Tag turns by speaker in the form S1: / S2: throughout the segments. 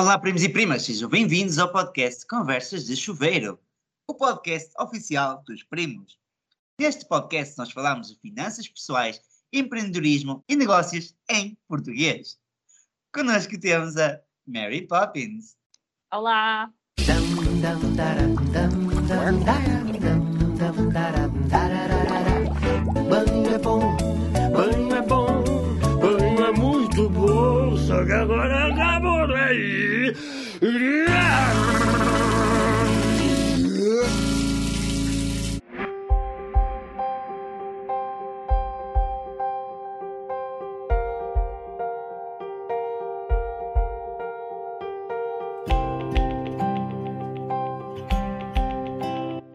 S1: Olá, primos e primas, sejam bem-vindos ao podcast Conversas de Chuveiro, o podcast oficial dos primos. Neste podcast, nós falamos de finanças pessoais, empreendedorismo e negócios em português. Connosco temos a Mary Poppins.
S2: Olá!
S3: Banho é bom, banho é bom, banho é muito bom, só que agora acabou.
S1: No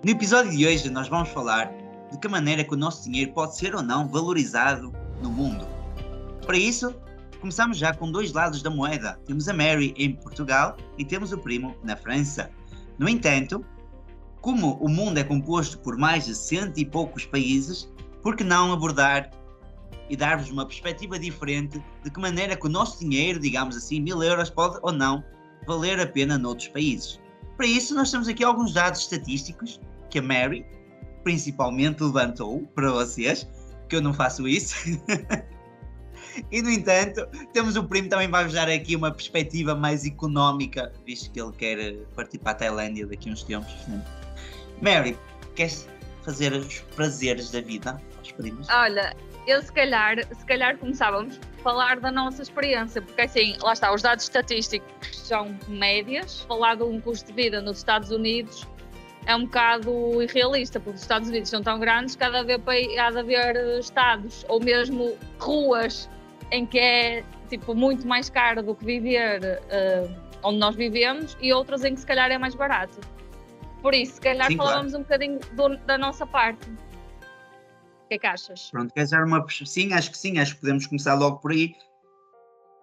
S1: episódio de hoje, nós vamos falar de que maneira que o nosso dinheiro pode ser ou não valorizado no mundo. Para isso, começamos já com dois lados da moeda. Temos a Mary em Portugal e temos o primo na França. No entanto, como o mundo é composto por mais de cento e poucos países, por que não abordar e dar-vos uma perspectiva diferente de que maneira que o nosso dinheiro, digamos assim, mil euros, pode ou não valer a pena noutros países? Para isso, nós temos aqui alguns dados estatísticos que a Mary, principalmente, levantou para vocês, que eu não faço isso. e, no entanto, temos o primo também vai-vos dar aqui uma perspectiva mais económica, visto que ele quer partir para a Tailândia daqui a uns tempos. Né? Mary, queres fazer os prazeres da vida aos primos?
S2: Olha, eu se calhar, se calhar começávamos a falar da nossa experiência, porque assim, lá está, os dados estatísticos são médias, falar de um custo de vida nos Estados Unidos é um bocado irrealista, porque os Estados Unidos são tão grandes que há de haver, há de haver estados ou mesmo ruas em que é tipo, muito mais caro do que viver uh, onde nós vivemos e outras em que se calhar é mais barato. Por isso, se calhar Sim, falávamos claro. um bocadinho do, da nossa parte. O que é que achas?
S1: Pronto, queres dar uma. Sim, acho que sim, acho que podemos começar logo por aí.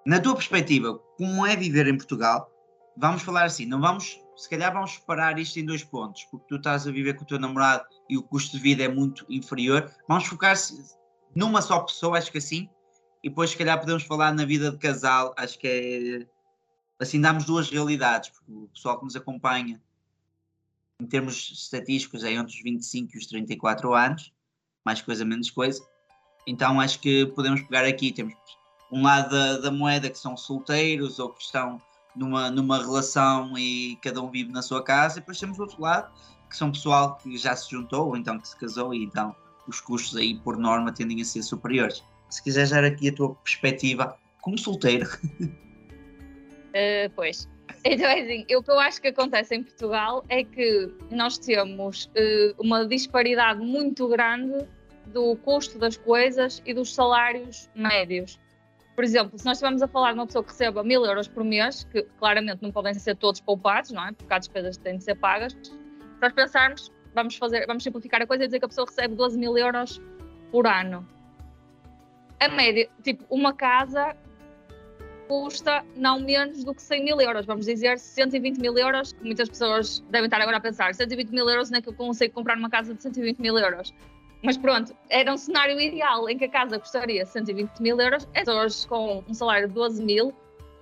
S1: Na tua perspectiva, como é viver em Portugal? Vamos falar assim, não vamos se calhar vamos separar isto em dois pontos, porque tu estás a viver com o teu namorado e o custo de vida é muito inferior. Vamos focar numa só pessoa, acho que assim, e depois se calhar podemos falar na vida de casal, acho que é assim damos duas realidades, porque o pessoal que nos acompanha em termos estatísticos é entre os 25 e os 34 anos, mais coisa menos coisa. Então acho que podemos pegar aqui, temos um lado da, da moeda que são solteiros ou que estão numa, numa relação e cada um vive na sua casa, e depois temos outro lado, que são pessoal que já se juntou, ou então que se casou, e então os custos aí, por norma, tendem a ser superiores. Se quiseres dar aqui a tua perspectiva como solteiro.
S2: Uh, pois. Então é assim, o que eu acho que acontece em Portugal é que nós temos uh, uma disparidade muito grande do custo das coisas e dos salários médios. Por exemplo, se nós estivermos a falar de uma pessoa que receba mil euros por mês, que claramente não podem ser todos poupados, não é? Porque há despesas que têm de ser pagas, se nós pensarmos, vamos, fazer, vamos simplificar a coisa e dizer que a pessoa recebe 12 mil euros por ano. A média, tipo, uma casa custa não menos do que 100 mil euros, vamos dizer 120 mil euros, que muitas pessoas devem estar agora a pensar, 120 mil euros não é que eu consigo comprar uma casa de 120 mil euros. Mas pronto, era um cenário ideal em que a casa custaria 120 mil euros, as pessoas com um salário de 12 mil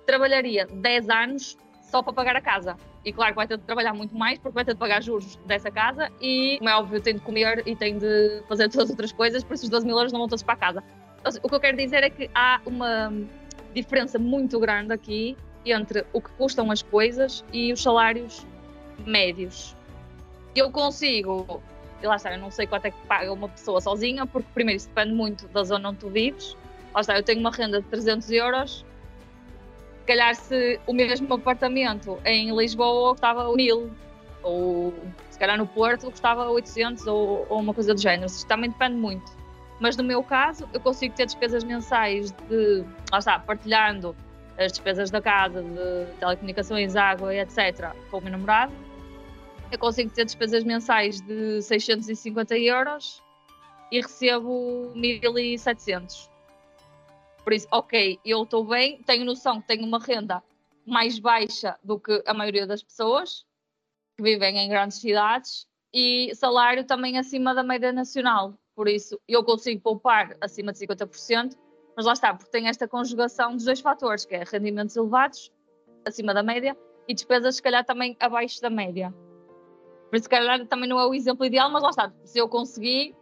S2: trabalharia 10 anos só para pagar a casa. E claro que vai ter de trabalhar muito mais porque vai ter de pagar juros dessa casa e, como é óbvio, tem de comer e tem de fazer todas as outras coisas, por isso os 12 mil euros não todos para a casa. O que eu quero dizer é que há uma diferença muito grande aqui entre o que custam as coisas e os salários médios. Eu consigo e lá está, eu não sei quanto é que paga uma pessoa sozinha, porque primeiro isso depende muito da zona onde tu vives. Lá está, eu tenho uma renda de 300 euros. Se calhar se o mesmo apartamento em Lisboa custava 1000, ou se calhar no Porto custava 800 ou, ou uma coisa do género. Isso também depende muito. Mas no meu caso, eu consigo ter despesas mensais de, lá está, partilhando as despesas da casa, de telecomunicações, água, etc., com o meu namorado eu consigo ter despesas mensais de 650 euros e recebo 1700. Por isso, ok, eu estou bem, tenho noção que tenho uma renda mais baixa do que a maioria das pessoas que vivem em grandes cidades e salário também acima da média nacional. Por isso, eu consigo poupar acima de 50%, mas lá está, porque tem esta conjugação dos dois fatores, que é rendimentos elevados acima da média e despesas, se calhar, também abaixo da média. Por isso, se calhar, também não é o exemplo ideal, mas lá está. Se eu conseguir,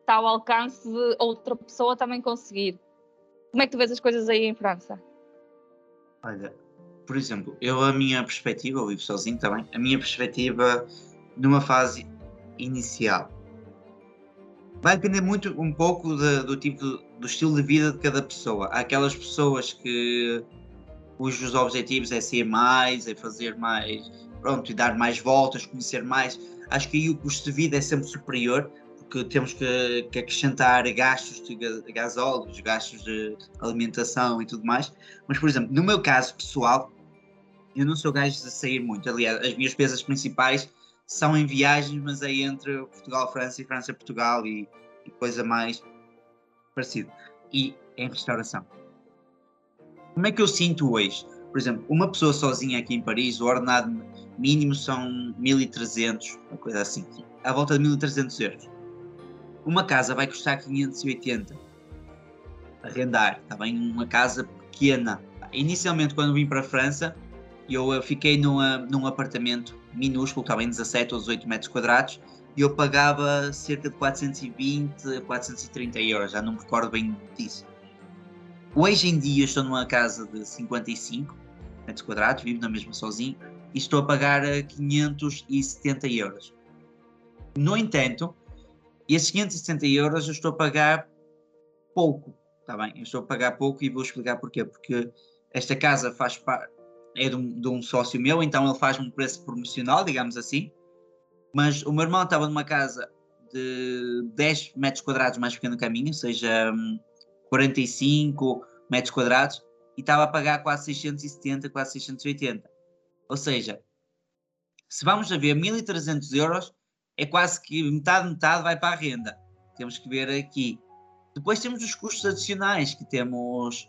S2: está ao alcance de outra pessoa também conseguir. Como é que tu vês as coisas aí em França?
S1: Olha, por exemplo, eu a minha perspectiva, eu vivo sozinho também, a minha perspectiva numa fase inicial vai depender muito um pouco de, do tipo do estilo de vida de cada pessoa. Há aquelas pessoas que cujos objetivos é ser mais, é fazer mais, pronto, e dar mais voltas, conhecer mais. Acho que aí o custo de vida é sempre superior, porque temos que, que acrescentar gastos de gasóleos, gastos de alimentação e tudo mais. Mas, por exemplo, no meu caso pessoal, eu não sou gajo de sair muito. Aliás, as minhas pesas principais são em viagens, mas é entre Portugal-França e França-Portugal e, e coisa mais parecida. E em restauração. Como é que eu sinto hoje? Por exemplo, uma pessoa sozinha aqui em Paris, o ordenado mínimo são 1300, uma coisa assim, à volta de 1300 euros. Uma casa vai custar 580. Arrendar, está bem? Uma casa pequena. Inicialmente, quando vim para a França, eu fiquei numa, num apartamento minúsculo, estava em 17 ou 18 metros quadrados, e eu pagava cerca de 420 a 430 euros, já não me recordo bem disso. Hoje em dia estou numa casa de 55 metros quadrados, vivo na mesma sozinho, e estou a pagar 570 euros. No entanto, esses 570 euros eu estou a pagar pouco, está bem? Eu estou a pagar pouco e vou explicar porquê. Porque esta casa faz parte é de um, de um sócio meu, então ele faz um preço promocional, digamos assim. Mas o meu irmão estava numa casa de 10 metros quadrados mais pequeno minha, ou seja, 45 hum, metros quadrados, e estava a pagar quase 670, quase 680. Ou seja, se vamos a ver 1.300 euros, é quase que metade, metade vai para a renda. Temos que ver aqui. Depois temos os custos adicionais, que temos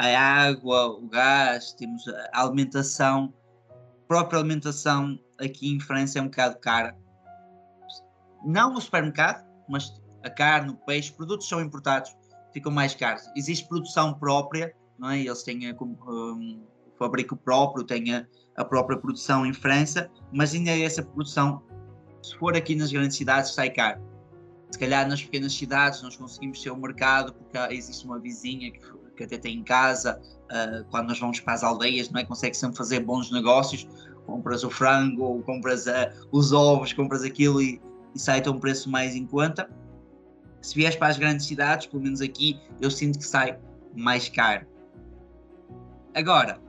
S1: a água, o gás, temos a alimentação. A própria alimentação aqui em França é um bocado cara. Não no supermercado, mas a carne, o peixe, produtos são importados, ficam mais caros. Existe produção própria, não é? Eles têm um, o fabrico próprio, têm a, a própria produção em França, mas ainda essa produção, se for aqui nas grandes cidades, sai caro. Se calhar nas pequenas cidades nós conseguimos ter o um mercado porque existe uma vizinha que que até tem em casa, uh, quando nós vamos para as aldeias, não é? Consegue sempre fazer bons negócios, compras o frango, compras uh, os ovos, compras aquilo e, e sai a um preço mais em conta. Se vieres para as grandes cidades, pelo menos aqui, eu sinto que sai mais caro. Agora,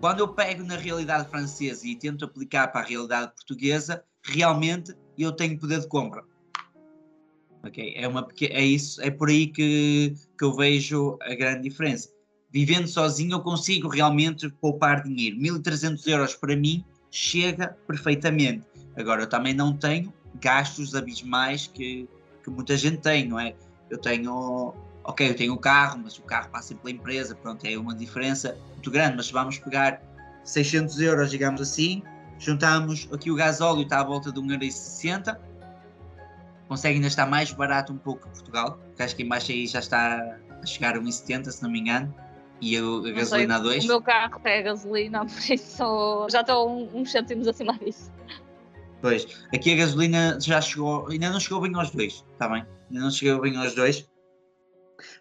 S1: quando eu pego na realidade francesa e tento aplicar para a realidade portuguesa, realmente eu tenho poder de compra. É, uma, é isso, é por aí que, que eu vejo a grande diferença. Vivendo sozinho, eu consigo realmente poupar dinheiro. 1.300 euros para mim chega perfeitamente. Agora, eu também não tenho gastos abismais que, que muita gente tem, não é? Eu tenho, ok, eu tenho o carro, mas o carro passa pela empresa, pronto, é uma diferença muito grande. Mas vamos pegar 600 euros, digamos assim, juntamos aqui o gasóleo está à volta de 1,60€, consegue ainda estar mais barato um pouco que Portugal, porque acho que em baixo aí já está a chegar a 1,70 se não me engano, e a, a gasolina a 2.
S2: O meu carro tem gasolina, por isso já estou uns cêntimos acima disso.
S1: Pois, aqui a gasolina já chegou, ainda não chegou bem aos dois, está bem? Ainda não chegou bem aos dois.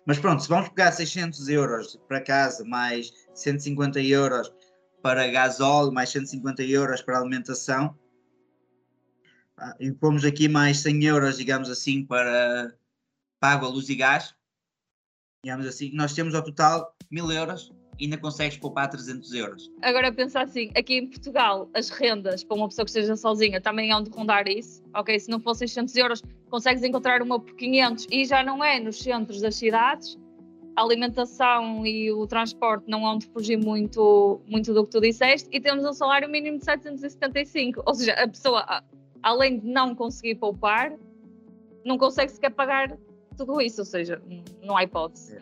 S1: Mas pronto, se vamos pegar 600 euros para casa, mais 150 euros para gasóleo, mais 150 euros para alimentação, e pomos aqui mais 100 euros, digamos assim, para, pago a luz e gás, digamos assim, nós temos ao total 1000 euros e ainda consegues poupar 300 euros.
S2: Agora pensa assim, aqui em Portugal as rendas para uma pessoa que esteja sozinha também hão de rondar isso, ok? Se não fossem 600 euros consegues encontrar uma por 500 e já não é nos centros das cidades, a alimentação e o transporte não hão de fugir muito, muito do que tu disseste e temos um salário mínimo de 775, ou seja, a pessoa além de não conseguir poupar, não consegue sequer pagar tudo isso, ou seja, não há hipótese.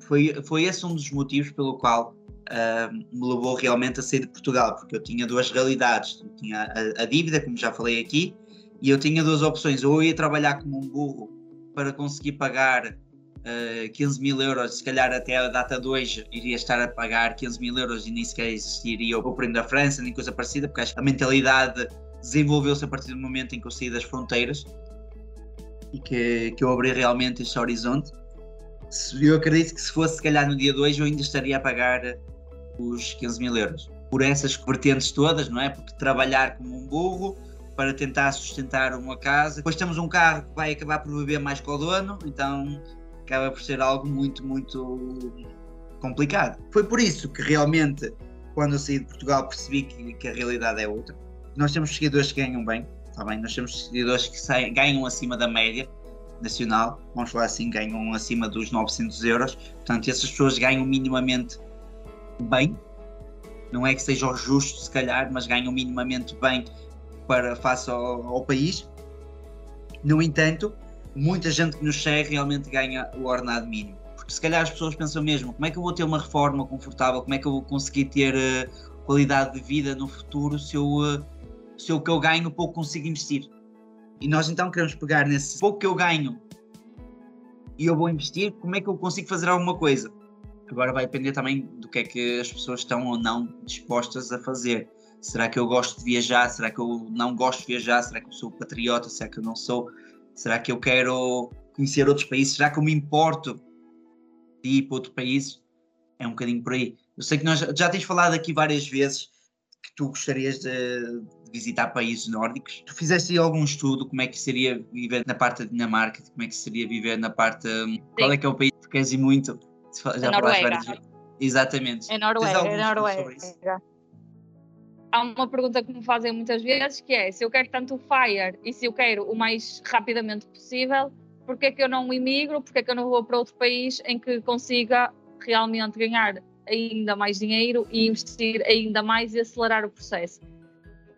S1: Foi, foi esse um dos motivos pelo qual uh, me levou realmente a sair de Portugal, porque eu tinha duas realidades. Eu tinha a, a, dívida, como já falei aqui, e eu tinha duas opções. Ou eu ia trabalhar como um burro para conseguir pagar uh, 15 mil euros, se calhar até a data 2 iria estar a pagar 15 mil euros e nem sequer existiria o prêmio da França, nem coisa parecida, porque a mentalidade desenvolveu-se a partir do momento em que eu saí das fronteiras e que, que eu abri realmente este horizonte. Eu acredito que se fosse se calhar no dia 2 eu ainda estaria a pagar os 15 mil euros. Por essas vertentes todas, não é? Porque trabalhar como um burro para tentar sustentar uma casa. Depois temos um carro que vai acabar por viver mais com o dono, então acaba por ser algo muito, muito complicado. Foi por isso que realmente, quando eu saí de Portugal, percebi que, que a realidade é outra. Nós temos seguidores que ganham bem, está bem? Nós temos seguidores que saem, ganham acima da média nacional, vamos falar assim, ganham acima dos 900 euros. Portanto, essas pessoas ganham minimamente bem. Não é que seja justo, se calhar, mas ganham minimamente bem para face ao, ao país. No entanto, muita gente que nos segue realmente ganha o ordenado mínimo. Porque se calhar as pessoas pensam mesmo, como é que eu vou ter uma reforma confortável, como é que eu vou conseguir ter uh, qualidade de vida no futuro se eu, uh, se o que eu ganho pouco consigo investir. E nós então queremos pegar nesse pouco que eu ganho e eu vou investir, como é que eu consigo fazer alguma coisa? Agora vai depender também do que é que as pessoas estão ou não dispostas a fazer. Será que eu gosto de viajar? Será que eu não gosto de viajar? Será que eu sou patriota? Será que eu não sou? Será que eu quero conhecer outros países? Será que eu me importo de ir para outro país? É um bocadinho por aí. Eu sei que nós já tens falado aqui várias vezes que tu gostarias de, de visitar países nórdicos. Tu fizeste aí algum estudo como é que seria viver na parte da Dinamarca, como é que seria viver na parte. Sim. Qual é que é o país que queres ir muito?
S2: Já Noruega. Várias vezes.
S1: Exatamente.
S2: É Noruega, é Noruega. Há uma pergunta que me fazem muitas vezes que é se eu quero tanto o Fire e se eu quero o mais rapidamente possível, porque é que eu não emigro, porque é que eu não vou para outro país em que consiga realmente ganhar ainda mais dinheiro e investir ainda mais e acelerar o processo.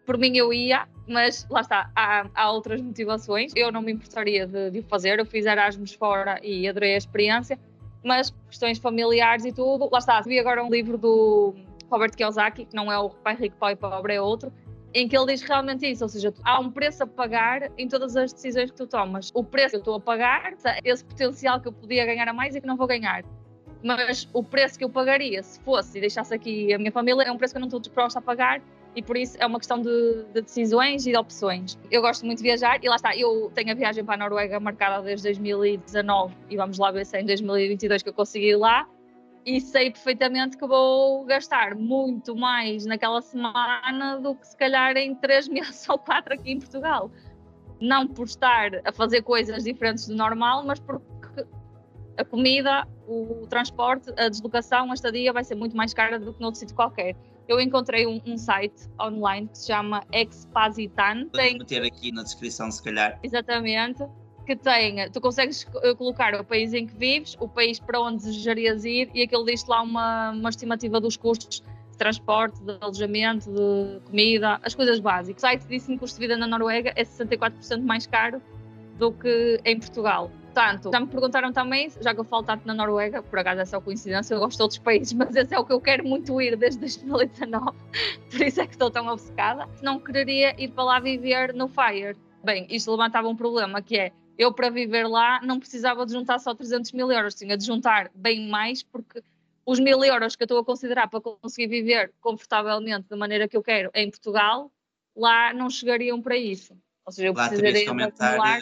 S2: Por mim eu ia, mas lá está, há, há outras motivações. Eu não me importaria de, o fazer, eu fiz Erasmus fora e adorei a experiência, mas questões familiares e tudo, lá está. Vi agora um livro do Robert Kiyosaki, que não é o Pai Rico, Pai Pobre, é outro, em que ele diz realmente isso, ou seja, há um preço a pagar em todas as decisões que tu tomas. O preço que eu estou a pagar, esse potencial que eu podia ganhar a mais e que não vou ganhar mas o preço que eu pagaria se fosse e deixasse aqui a minha família é um preço que eu não estou disposta a pagar e por isso é uma questão de, de, decisões e de opções. Eu gosto muito de viajar e lá está, eu tenho a viagem para a Noruega marcada desde 2019 e vamos lá ver se é em 2022 que eu consigo ir lá e sei perfeitamente que vou gastar muito mais naquela semana do que se calhar em três meses ou quatro aqui em Portugal. Não por estar a fazer coisas diferentes do normal, mas porque a comida, o transporte, a deslocação, a estadia vai ser muito mais cara do que noutro sítio qualquer. Eu encontrei um, um, site online que se chama Expazitan.
S1: Tem... meter aqui na descrição, se calhar.
S2: Exatamente. Que tem, tu consegues eh, colocar o país em que vives, o país para onde desejarias ir e aquilo diz lá uma, uma estimativa dos custos de transporte, de alojamento, de comida, as coisas básicas. O site disse que o custo de vida na Noruega é 64% mais caro do que em Portugal. Portanto, já me perguntaram também, já que eu falo tanto na Noruega, por acaso é só coincidência, eu gosto de outros países, mas esse é o que eu quero muito ir desde 2019, por isso é que estou tão obcecada. Não quereria ir para lá viver no Fire. Bem, isto levantava um problema que é, eu para viver lá não precisava de juntar só 300 mil euros, tinha de juntar bem mais, porque os mil euros que eu estou a considerar para conseguir viver confortavelmente da maneira que eu quero em Portugal, lá não chegariam para isso. Ou seja, eu lá precisaria
S1: acumular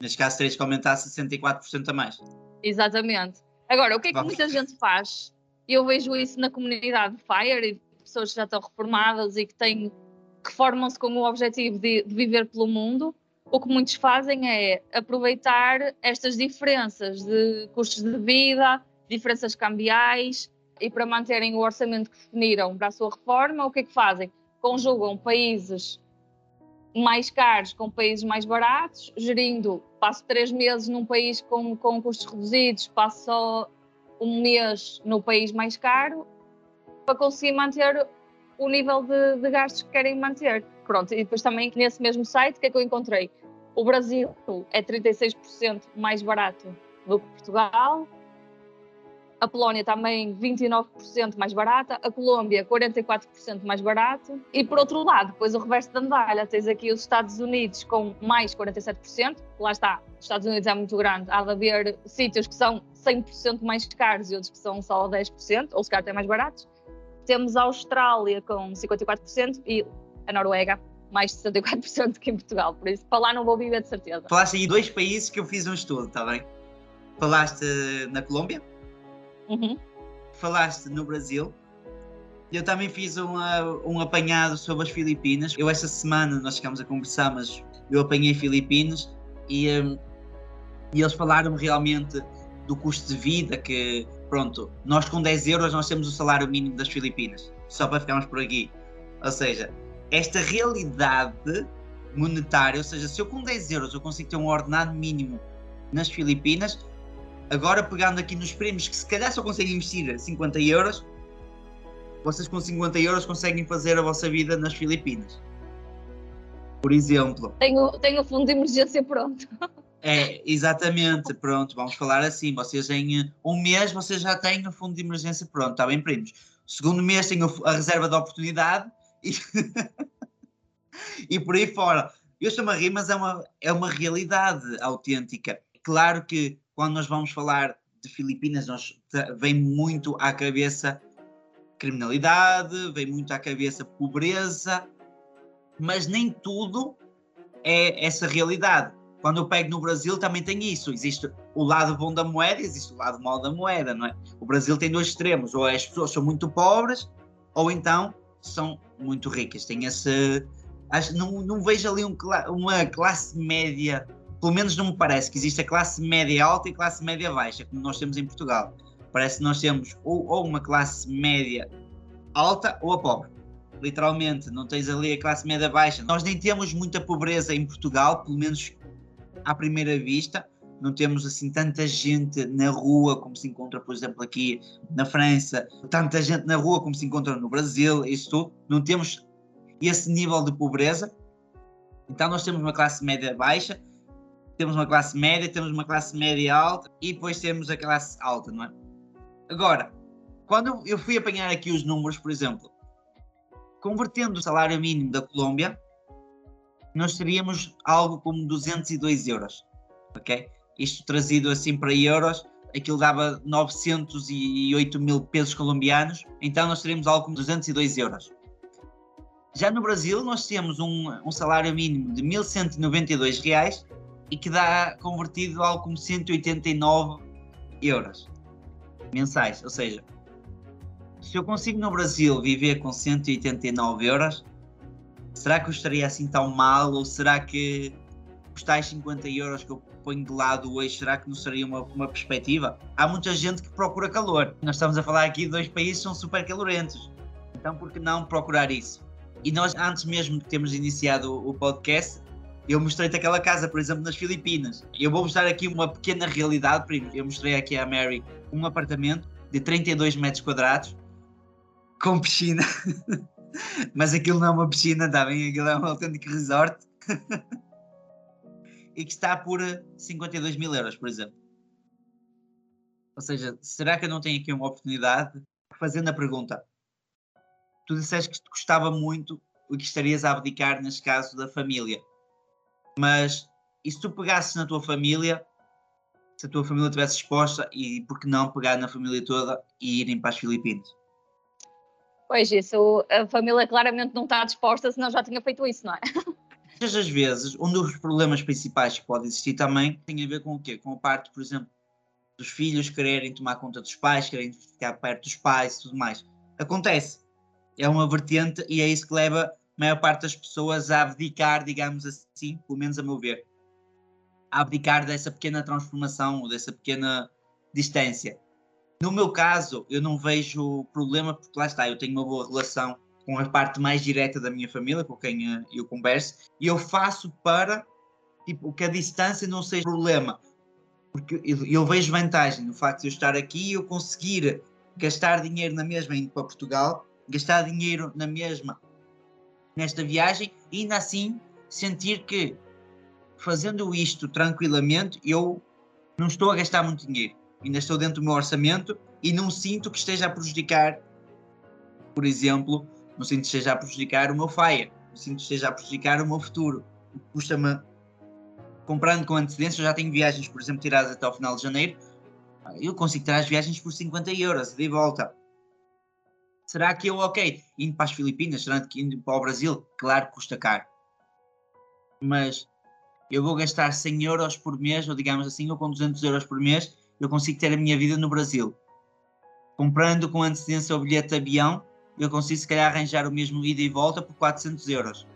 S1: Neste caso, terias que aumentar 64% a mais.
S2: Exatamente. Agora, o que é que Vamos. muita gente faz? Eu vejo isso na comunidade FIRE e pessoas que já estão reformadas e que têm que formam-se com o objetivo de, de viver pelo mundo. O que muitos fazem é aproveitar estas diferenças de custos de vida, diferenças cambiais, e para manterem o orçamento que definiram para a sua reforma, o que é que fazem? Conjugam países mais caros com países mais baratos, gerindo, passo três meses num país com, com custos reduzidos, passo só um mês no país mais caro, para conseguir manter o nível de, de gastos que querem manter. Pronto, e depois também nesse mesmo site, o que é que eu encontrei? O Brasil é 36% mais barato do que Portugal, a Polónia também 29% mais barata, a Colômbia 44% mais barato. E por outro lado, depois o reverso da medalha, tens aqui os Estados Unidos com mais 47%. Lá está, os Estados Unidos é muito grande, há de haver sítios que são 100% mais caros e outros que são só 10%, ou se calhar até mais baratos. Temos a Austrália com 54% e a Noruega mais de 64% que em Portugal, por isso para lá não vou viver de certeza.
S1: Falaste aí dois países que eu fiz um estudo, está bem? Falaste na Colômbia,
S2: Uhum.
S1: falaste no Brasil. Eu também fiz um apanhado sobre as Filipinas. Eu esta semana nós chegámos a conversar, mas eu apanhei Filipinas e, hum, e eles falaram realmente do custo de vida que, pronto, nós com 10 euros nós temos o salário mínimo das Filipinas, só para ficarmos por aqui. Ou seja, esta realidade monetária, ou seja, se eu com 10 euros eu consigo ter um ordenado mínimo nas Filipinas, agora pegando aqui nos prémios que se calhar só conseguem investir 50 euros, vocês com 50 euros conseguem fazer a vossa vida nas Filipinas. Por exemplo.
S2: Tenho, tenho o fundo de emergência pronto.
S1: É, exatamente, pronto, vamos falar assim. Vocês em eh, um mês vocês já têm o fundo de emergência pronto, está bem, primos? Segundo mês têm o- a reserva de oportunidade e, e por aí fora. Eu estou-me a rir, mas é uma, é uma realidade autêntica. Claro que quando nós vamos falar de Filipinas, nós, vem muito à cabeça criminalidade, vem muito à cabeça pobreza, mas nem tudo é essa realidade. Quando eu pego no Brasil também tem isso. Existe o lado bom da moeda existe o lado mau da moeda, não é? O Brasil tem dois extremos. Ou as pessoas são muito pobres, ou então são muito ricas. Tem esse... Acho, não, não vejo ali um uma classe média, pelo menos não me parece que existe a classe média alta e classe média baixa, como nós temos em Portugal. Parece que nós temos ou, ou uma classe média alta ou a pobre literalmente, não tens ali a classe média baixa. Nós nem temos muita pobreza em Portugal, pelo menos à primeira vista. Não temos assim tanta gente na rua como se encontra, por exemplo, aqui na França, tanta gente na rua como se encontra no Brasil, isso tudo. Não temos esse nível de pobreza. Então nós temos uma classe média baixa, temos uma classe média, temos uma classe média alta e depois temos a classe alta, não é? Agora, quando eu fui apanhar aqui os números, por exemplo, convertendo o salário mínimo da Colômbia, nós teríamos algo como 202 euros, ok? Isto trazido assim para euros, aquilo dava 908 mil pesos colombianos, então nós teríamos algo como 202 euros. Já no Brasil, nós temos um, um salário mínimo de 1.192 reais e que dá convertido algo como 189 euros mensais, ou seja, se eu consigo no Brasil viver com 189 euros, será que eu estaria assim tão mal? Ou será que os tais 50 euros que eu ponho de lado hoje, será que não seria uma, uma perspectiva? Há muita gente que procura calor. Nós estamos a falar aqui de dois países que são super calorentos. Então, por que não procurar isso? E nós, antes mesmo de termos iniciado o, o podcast, eu mostrei-te aquela casa, por exemplo, nas Filipinas. Eu vou mostrar aqui uma pequena realidade, primo. Eu mostrei aqui à Mary um apartamento de 32 metros quadrados com piscina. Mas aquilo não é uma piscina, está bem? Aquilo é um autêntico resort. e que está por eh, 52 mil euros, por exemplo. Ou seja, será que eu não tenho aqui uma oportunidade? Fazendo a pergunta, tu disseste que te gostava muito e que estarias a abdicar, neste caso, da família. Mas e se tu pegasses na tua família, se a tua família estivesse exposta, e por que não pegar na família toda e irem para as Filipinas?
S2: Pois isso, a família claramente não está disposta, senão já tinha feito isso, não é?
S1: Muitas das vezes, um dos problemas principais que pode existir também tem a ver com o quê? Com a parte, por exemplo, dos filhos quererem tomar conta dos pais, quererem ficar perto dos pais e tudo mais. Acontece. É uma vertente e é isso que leva maior parte das pessoas a abdicar, digamos assim, pelo menos a meu ver, a abdicar dessa pequena transformação, dessa pequena distância. No meu caso, eu não vejo problema, porque lá está, eu tenho uma boa relação com a parte mais direta da minha família, com quem eh, eu converso, e eu faço para tipo, que a distância não seja problema. Porque eu, eu vejo vantagem no facto de eu estar aqui e eu conseguir gastar dinheiro na mesma indo para Portugal, gastar dinheiro na mesma nesta viagem e ainda assim sentir que fazendo isto tranquilamente eu não estou a gastar muito dinheiro. Ainda estou dentro do meu orçamento e não sinto que esteja a prejudicar, por exemplo, não sinto que esteja a prejudicar o meu FIRE, não sinto que esteja a prejudicar o meu futuro. Custa-me, comprando com antecedência, eu já tenho viagens, por exemplo, tiradas até ao final de janeiro, eu consigo tirar as viagens por 50 euros de volta. Será que eu, ok, indo para as Filipinas, será que indo para o Brasil? Claro que custa caro. Mas eu vou gastar 100 euros por mês, ou digamos assim, ou com 200 euros por mês, eu consigo ter a minha vida no Brasil. Comprando com antecedência o bilhete de avião, eu consigo se calhar arranjar o mesmo ida e volta por 400 euros.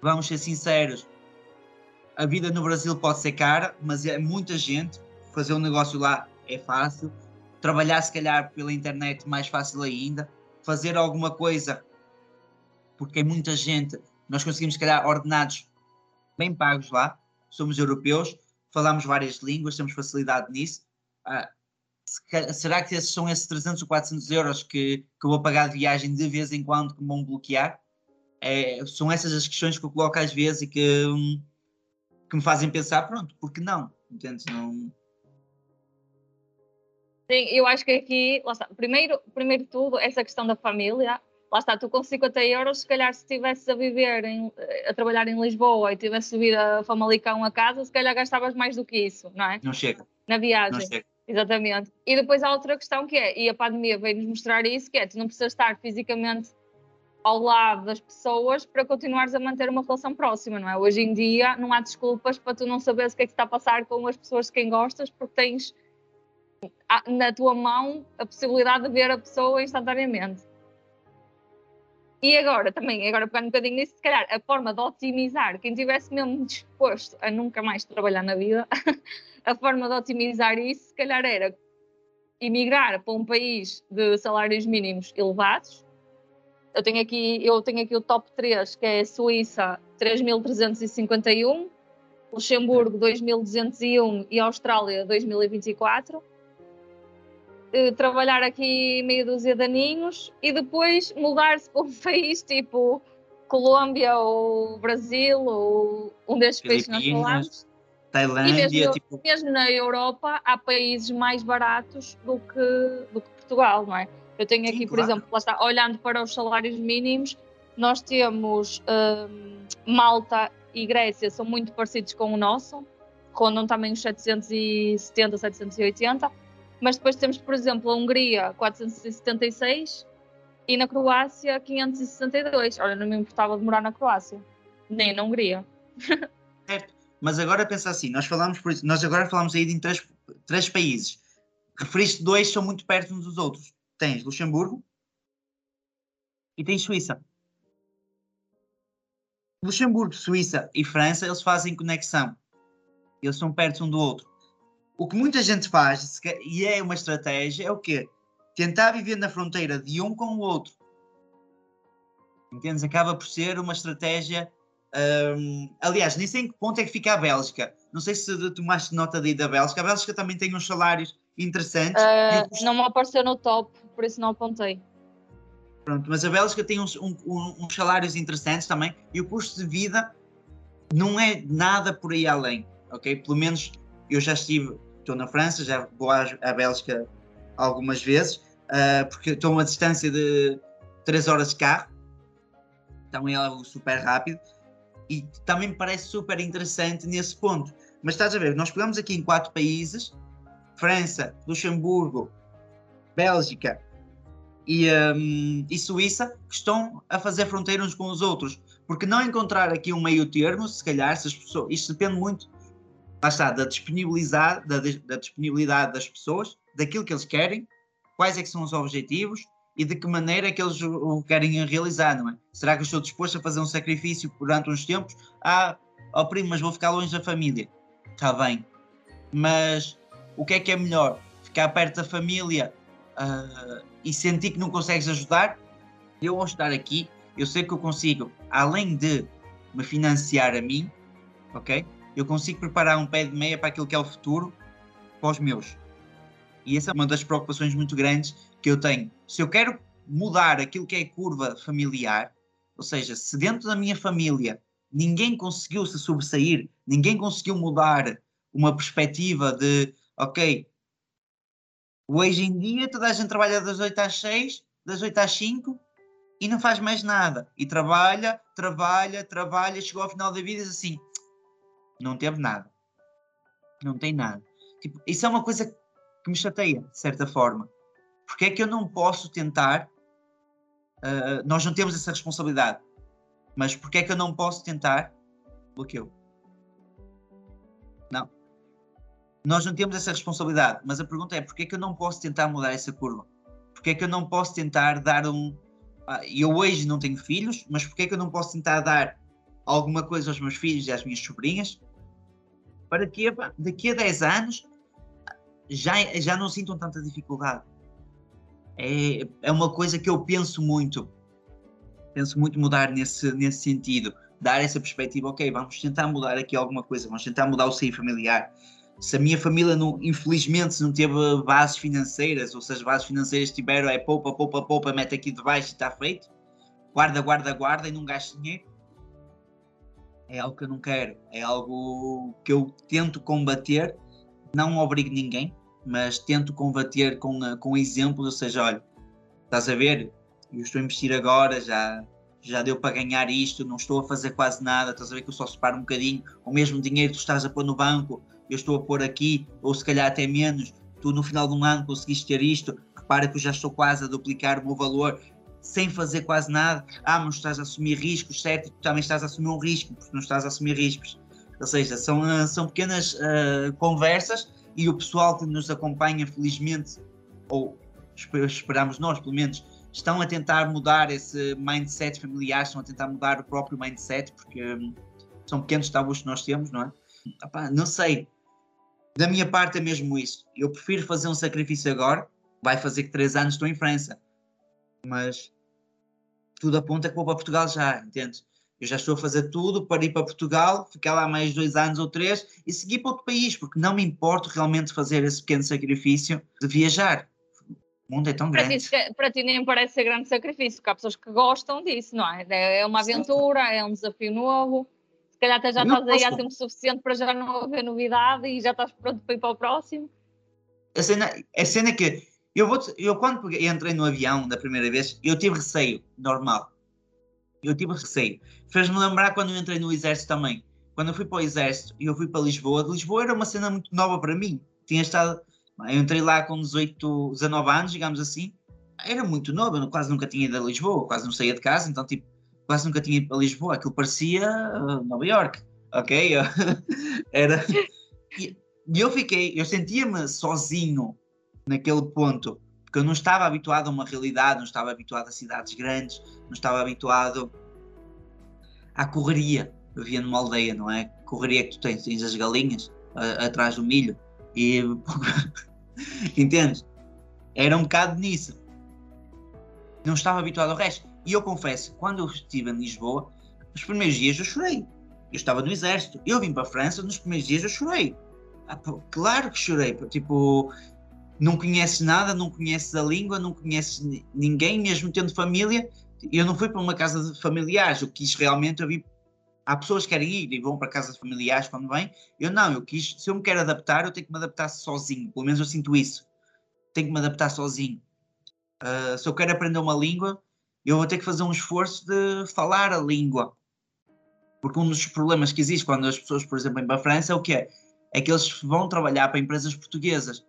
S1: Vamos ser sinceros, a vida no Brasil pode ser cara, mas é muita gente, fazer um negócio lá é fácil, trabalhar se calhar pela internet mais fácil ainda, fazer alguma coisa, porque muita gente, nós conseguimos se calhar ordenados bem pagos lá, somos europeus, falamos várias línguas, temos facilidade nisso. Ah, será que esses são esses 300 ou 400 euros que, que eu vou pagar de viagem de vez em quando que me vão bloquear? É, são essas as questões que eu coloco às vezes e que, hum, que me fazem pensar, pronto, porque não? Entendes? Não,
S2: Sim, eu acho que aqui, lá está, primeiro, primeiro de tudo, essa questão da família, lá está, tu com 50 euros, se calhar se estivesse a viver, em, a trabalhar em Lisboa e tivesse subido a Famalicão a casa, se calhar gastavas mais do que isso, não é?
S1: Não chega.
S2: Na viagem.
S1: Não chega.
S2: Exatamente. E depois há outra questão que é, e a pandemia veio-nos mostrar isso, que é, tu não precisas estar fisicamente ao lado das pessoas para continuares a manter uma relação próxima, não é? Hoje em dia não há desculpas para tu não saberes o que é que está a passar com as pessoas de quem gostas, porque tens na tua mão a possibilidade de ver a pessoa instantaneamente. E agora também, agora pegando um bocadinho nisso, se calhar a forma de otimizar, quem estivesse mesmo disposto a nunca mais trabalhar na vida, a forma de otimizar isso, se calhar era emigrar para um país de salários mínimos elevados. Eu tenho aqui, eu tenho aqui o top 3, que é Suíça 3.351, Luxemburgo 2.201 e Austrália 2024 uh, trabalhar aqui meia dúzia de aninhos e depois mudar-se para um país tipo Colômbia ou Brasil ou um destes países nós falamos.
S1: Tailândia,
S2: e mesmo,
S1: tipo...
S2: mesmo na Europa há países mais baratos do que, do que Portugal, não é? Eu tenho aqui, Sim, por claro. exemplo, lá está, olhando para os salários mínimos, nós temos um, Malta e Grécia são muito parecidos com o nosso, rondam também os 770, 780 mas depois temos, por exemplo, a Hungria 476 e na Croácia 562. Olha, não me importava de morar na Croácia, nem na Hungria.
S1: Certo, mas agora pensa assim, nós falamos por nós agora falamos aí de três, três países. Referiste dois são muito perto uns dos outros. Tens Luxemburgo e tens Suíça. Luxemburgo, Suíça e França, eles fazem conexão. Eles são perto um do outro. O que muita gente faz, e é uma estratégia, é o quê? Tentar viver na fronteira de um com o outro. Entendes? Acaba por ser uma estratégia. Um, aliás, nem sei em que ponto é que fica a Bélgica. Não sei se tomaste nota daí da Bélgica. A Bélgica também tem uns salários interessantes.
S2: Uh, custo... Não me apareceu no top, por isso não apontei.
S1: Pronto, mas a Bélgica tem uns, um, uns salários interessantes também e o custo de vida não é nada por aí além, ok? Pelo menos eu já estive estou na França, já vou à, à Bélgica algumas vezes, uh, porque estou a uma distância de 3 horas de carro, então é algo super rápido e também me parece super interessante nesse ponto. Mas estás a ver, nós pegamos aqui em quatro países: França, Luxemburgo, Bélgica e, um, e Suíça, que estão a fazer fronteira uns com os outros. Porque não encontrar aqui um meio termo, se calhar, se as pessoas, isto depende muito lá está, da disponibilidade, da, da, disponibilidade das pessoas, daquilo que eles querem, quais é que são os objetivos e de que maneira é que eles o querem realizar, não é? Será que eu estou disposto a fazer um sacrifício durante uns tempos? Ah, ó oh primo, mas vou ficar longe da família. Está bem. Mas o que é que é melhor? Ficar perto da família uh, e sentir que não consegues ajudar? Eu ao estar aqui, eu sei que eu consigo, além de me financiar a mim, ok? Eu consigo preparar um pé de meia para aquilo que é o futuro para os meus. E essa é uma das preocupações muito grandes que eu tenho. Se eu quero mudar aquilo que é curva familiar, ou seja, se dentro da minha família ninguém conseguiu se sobressair, ninguém conseguiu mudar uma perspectiva de, ok, Hoje em dia toda a gente trabalha das 8 às 6, das 8 às 5 e não faz mais nada. E trabalha, trabalha, trabalha, chegou ao final da vida e diz assim: não teve nada. Não tem nada. Tipo, isso é uma coisa que me chateia, de certa forma. Porque é que eu não posso tentar? Uh, nós não temos essa responsabilidade, mas porque é que eu não posso tentar o que eu? Não. Nós não temos essa responsabilidade, mas a pergunta é porque é que eu não posso tentar mudar essa curva? Porque é que eu não posso tentar dar um. Ah, eu hoje não tenho filhos, mas porque é que eu não posso tentar dar alguma coisa aos meus filhos e às minhas sobrinhas para que daqui a 10 anos já, já não sintam tanta dificuldade? É, é uma coisa que eu penso muito. Penso muito mudar nesse, nesse sentido. Dar essa perspectiva, ok, vamos tentar mudar aqui alguma coisa, vamos tentar mudar o seio familiar se a minha família, não, infelizmente, não teve bases financeiras, ou se as bases financeiras tiveram, é poupa, poupa, poupa, mete aqui debaixo e está feito, guarda, guarda, guarda e não gaste dinheiro, é algo que eu não quero, é algo que eu tento combater, não obrigo ninguém, mas tento combater com, com exemplos, ou seja, olha, estás a ver, eu estou a investir agora, já, já deu para ganhar isto, não estou a fazer quase nada, estás a ver que eu só separo um bocadinho, o mesmo dinheiro que tu estás a pôr no banco, eu estou a pôr aqui, ou se calhar até menos, tu no final de um ano conseguiste ter isto, repara que eu já estou quase a duplicar o meu valor sem fazer quase nada. Ah, mas estás a assumir riscos, certo? Tu também estás a assumir um risco, porque não estás a assumir riscos. Ou seja, são, uh, são pequenas uh, conversas e o pessoal que nos acompanha, felizmente, ou esperamos nós, pelo menos, estão a tentar mudar esse mindset familiar, estão a tentar mudar o próprio mindset, porque um, são pequenos tabus que nós temos, não é? Epá, não sei, da minha parte é mesmo isso. Eu prefiro fazer um sacrifício agora, vai fazer que três anos estou em França. Mas tudo aponta que vou para Portugal já, entende? Eu já estou a fazer tudo para ir para Portugal, ficar lá mais dois anos ou três e seguir para outro país, porque não me importo realmente fazer esse pequeno sacrifício de viajar. O mundo é tão grande.
S2: Para ti, para ti nem parece ser grande sacrifício, porque há pessoas que gostam disso, não é? É uma aventura, é um desafio novo se calhar até já não estás aí há tempo suficiente para já não haver novidade e já estás pronto para ir para o próximo.
S1: A cena, a cena é que eu, vou, eu quando entrei no avião da primeira vez, eu tive receio, normal. Eu tive receio. Fez-me lembrar quando eu entrei no exército também. Quando eu fui para o exército e eu fui para Lisboa, Lisboa era uma cena muito nova para mim. Tinha estado, eu entrei lá com 18, 19 anos, digamos assim. Era muito nova, eu quase nunca tinha ido a Lisboa, quase não saía de casa, então tipo, quase nunca tinha ido para Lisboa, aquilo parecia uh, Nova York, ok? Era. E eu fiquei, eu sentia-me sozinho naquele ponto, porque eu não estava habituado a uma realidade, não estava habituado a cidades grandes, não estava habituado à correria. Eu via numa aldeia, não é? Correria que tu tens, tens as galinhas a, atrás do milho e. Entendes? Era um bocado nisso. Não estava habituado ao resto. E eu confesso, quando eu estive em Lisboa, nos primeiros dias eu chorei. Eu estava no exército. Eu vim para a França, nos primeiros dias eu chorei. Ah, claro que chorei. Tipo, não conheces nada, não conheces a língua, não conheces ninguém, mesmo tendo família. Eu não fui para uma casa de familiares. Eu quis realmente, eu vi. Há pessoas que querem ir e vão para casas familiares quando vêm. Eu não, eu quis. Se eu me quero adaptar, eu tenho que me adaptar sozinho. Pelo menos eu sinto isso. Tenho que me adaptar sozinho. Uh, se eu quero aprender uma língua, eu vou ter que fazer um esforço de falar a língua. Porque um dos problemas que existe quando as pessoas, por exemplo, vêm para a França é o que é? É que eles vão trabalhar para empresas portuguesas.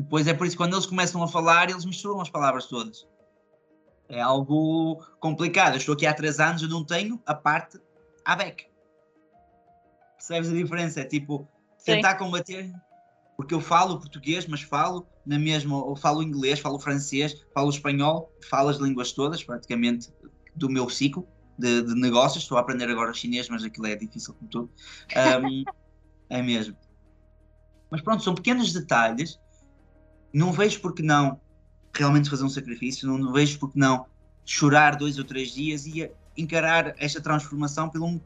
S1: Depois é por isso que quando eles começam a falar, eles misturam as palavras todas. É algo complicado. Eu estou aqui há três anos e não tenho a parte ABEC. Percebes a diferença? É tipo, tentar Sim. combater porque eu falo português, mas falo na mesma, eu falo inglês, falo francês, falo espanhol, falo as línguas todas, praticamente, do meu ciclo de, de negócios. Estou a aprender agora chinês, mas aquilo é difícil como tudo. Um, é mesmo. Mas pronto, são pequenos detalhes. Não vejo porque não realmente fazer um sacrifício, não, vejo porque não chorar dois ou três dias e encarar esta transformação pelo.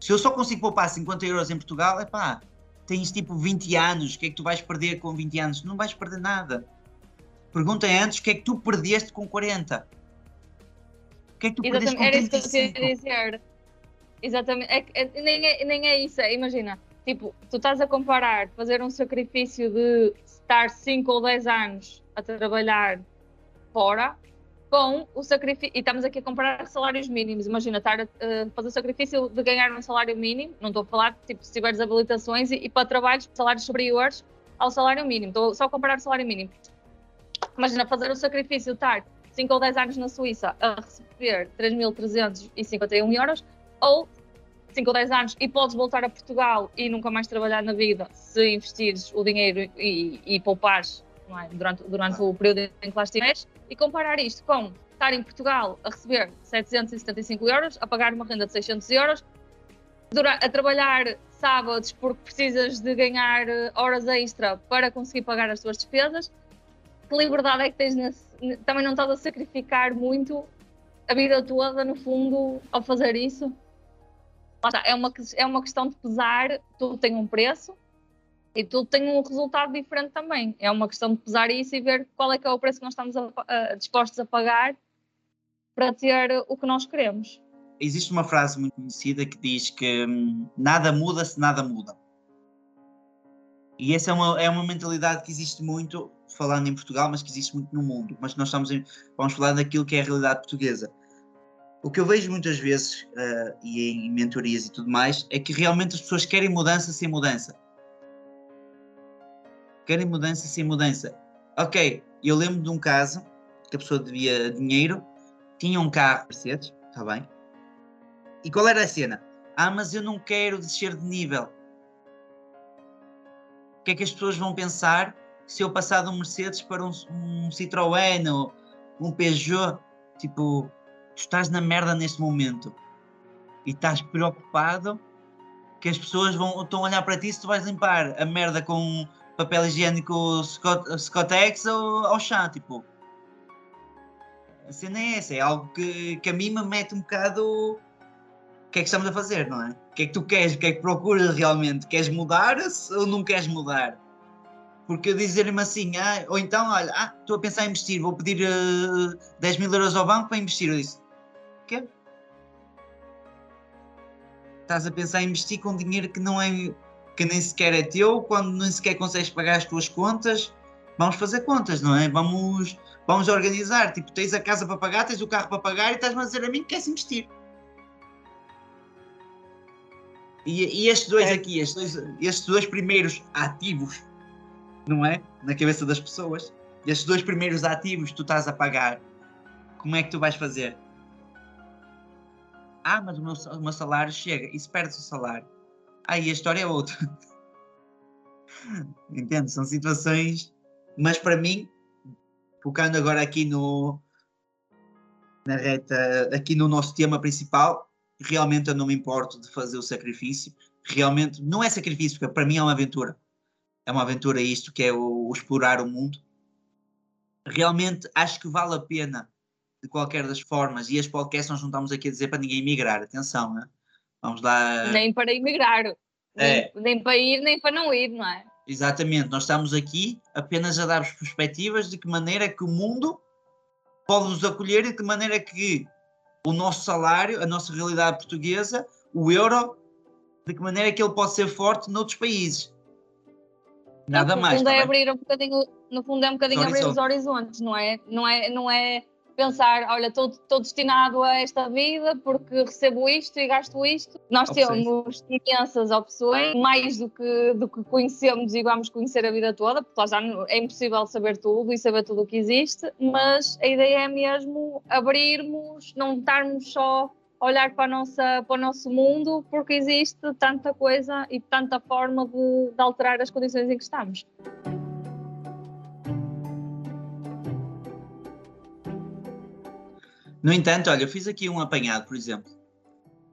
S1: Se eu só consigo poupar 50 euros em Portugal, é pá, tens tipo 20 anos, o que é que tu vais perder com 20 anos? Não vais perder nada. Pergunta antes o que é que tu perdeste com 40. O que é que tu Exatamente. perdeste com 35? Era isso que eu queria dizer.
S2: Exatamente. É, é, nem, é, nem é isso. É, imagina, tipo, tu estás a comparar fazer um sacrifício de estar 5 ou 10 anos a trabalhar fora com o sacrifício. E estamos aqui a comparar salários mínimos. Imagina estar a uh, fazer o sacrifício de ganhar um salário mínimo, não estou a falar, tipo, se tiveres habilitações e, e para trabalhos, salários superiores ao salário mínimo. Estou só a comparar o salário mínimo. Imagina fazer o sacrifício de estar 5 ou 10 anos na Suíça a receber 3.351 euros ou 5 ou 10 anos e podes voltar a Portugal e nunca mais trabalhar na vida se investires o dinheiro e, e poupares é? durante, durante o período em que lá estiveres e comparar isto com estar em Portugal a receber 775 euros, a pagar uma renda de 600 euros, a trabalhar sábados porque precisas de ganhar eh, horas extra para conseguir pagar as tuas despesas. Que liberdade é que tens nesse. Também não estás a sacrificar muito a vida toda, no fundo, ao fazer isso? É uma, é uma questão de pesar, tudo tem um preço e tudo tem um resultado diferente também. É uma questão de pesar isso e ver qual é que é o preço que nós estamos a, a, dispostos a pagar para ter o que nós queremos.
S1: Existe uma frase muito conhecida que diz que hum, nada muda se nada muda. E essa é uma, é uma mentalidade que existe muito, falando em Portugal, mas que existe muito no mundo. Mas nós estamos em, vamos falar daquilo que é a realidade portuguesa. O que eu vejo muitas vezes, uh, e em mentorias e tudo mais, é que realmente as pessoas querem mudança sem mudança. Querem mudança sem mudança. Ok, eu lembro de um caso que a pessoa devia dinheiro, tinha um carro Mercedes, está bem? E qual era a cena? Ah, mas eu não quero descer de nível. O que é que as pessoas vão pensar se eu passar de um Mercedes para um, um Citroën ou um Peugeot? Tipo, tu estás na merda neste momento e estás preocupado que as pessoas vão estão a olhar para ti se tu vais limpar a merda com papel higiênico Scott, Scottex ou ao chá, tipo. A cena é essa, é algo que, que a mim me mete um bocado o que é que estamos a fazer, não é? O que é que tu queres, o que é que procuras realmente? Queres mudar ou não queres mudar? Porque dizer-me assim, ah, ou então, olha, ah, estou a pensar em investir, vou pedir uh, eh, 10 mil euros ao banco para investir. Eu disse, quê? Estás a pensar em investir com dinheiro que não é que nem sequer é teu, quando nem sequer consegues pagar as tuas contas, vamos fazer contas, não é? Vamos, vamos organizar. Tipo, tens a casa para pagar, tens o carro para pagar e estás-me a dizer a mim que queres investir. E, e estes dois é. aqui, estes dois, estes dois primeiros ativos, não é? Na cabeça das pessoas, estes dois primeiros ativos que tu estás a pagar, como é que tu vais fazer? Ah, mas o meu, o meu salário chega e se perde o salário. Aí a história é outra. Entende? São situações. Mas para mim, focando agora aqui no. Na reta, aqui no nosso tema principal, realmente eu não me importo de fazer o sacrifício. Realmente, não é sacrifício, porque para mim é uma aventura. É uma aventura isto, que é o, o explorar o mundo. Realmente acho que vale a pena de qualquer das formas, e este podcast nós não estamos aqui a dizer para ninguém migrar, atenção, né? Vamos lá.
S2: Nem para emigrar, é. nem, nem para ir, nem para não ir, não é?
S1: Exatamente, nós estamos aqui apenas a dar-vos perspectivas de que maneira que o mundo pode nos acolher e de que maneira que o nosso salário, a nossa realidade portuguesa, o euro, de que maneira que ele pode ser forte noutros países. Nada
S2: no
S1: mais.
S2: Fundo tá é abrir um bocadinho, no fundo é um bocadinho abrir os horizontes, não é? Não é, não é pensar, olha, estou destinado a esta vida porque recebo isto e gasto isto. Nós opções. temos imensas opções, mais do que, do que conhecemos e vamos conhecer a vida toda, porque já é impossível saber tudo e saber tudo o que existe, mas a ideia é mesmo abrirmos, não estarmos só a olhar para, nossa, para o nosso mundo, porque existe tanta coisa e tanta forma de, de alterar as condições em que estamos.
S1: No entanto, olha, eu fiz aqui um apanhado, por exemplo.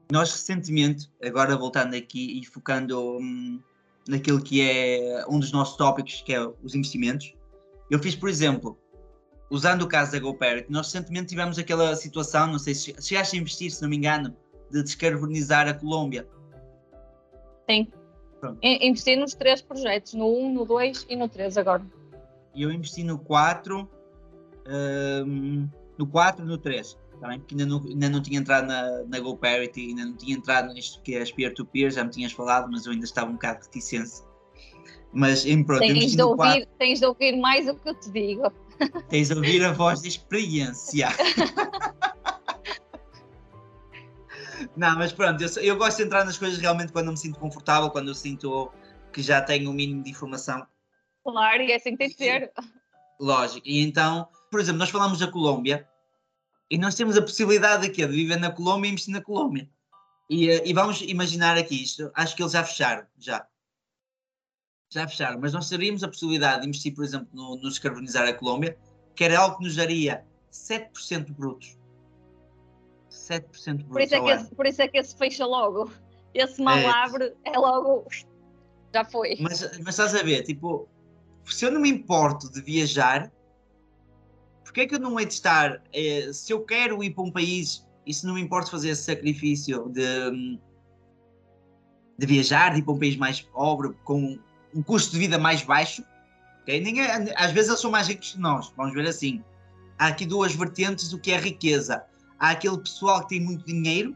S1: Nós recentemente, agora voltando aqui e focando hum, naquilo que é um dos nossos tópicos, que é os investimentos, eu fiz, por exemplo, usando o caso da GoParrot, nós recentemente tivemos aquela situação, não sei se chegaste a investir, se não me engano, de descarbonizar a Colômbia.
S2: Sim. Pronto. Investi nos três projetos, no 1, no 2 e no 3 agora.
S1: E eu investi no 4, um, no 4 e no 3. Bem? Porque ainda não, ainda não tinha entrado na, na GoParity, ainda não tinha entrado nisto que é as peer-to-peer, já me tinhas falado, mas eu ainda estava um bocado reticente. Mas em pronto,
S2: Tens de, ouvir,
S1: quadro.
S2: tens de ouvir mais o que eu te digo.
S1: Tens de ouvir a voz de experiência. Não, mas pronto, eu, eu gosto de entrar nas coisas realmente quando eu me sinto confortável, quando eu sinto que já tenho o mínimo de informação,
S2: Claro, e é assim que tem de ser.
S1: lógico. E então, por exemplo, nós falamos da Colômbia e nós temos a possibilidade aqui de viver na Colômbia e investir na Colômbia. E, eh, e vamos imaginar aqui isto, acho que eles já fecharam, já. Já fecharam, mas nós teríamos a possibilidade de investir, por exemplo, no, no descarbonizar a Colômbia, que era algo que nos daria 7% brutos. 7% brutos
S2: Por isso, é que esse, por isso é que esse fecha logo. Esse mal
S1: É.
S2: abre, é logo. Já foi.
S1: Mas, mas estás a ver, tipo, se eu não me importo de viajar, porque é que eu não hei de estar, eh, se eu quero ir para um país e se não me importo fazer esse sacrifício de, de viajar, de ir para um país mais pobre, com um custo de vida mais baixo, ok? Ninguém, às vezes eles são mais ricos que nós, vamos ver assim. Há aqui duas vertentes do que é riqueza. Há aquele pessoal que tem muito dinheiro,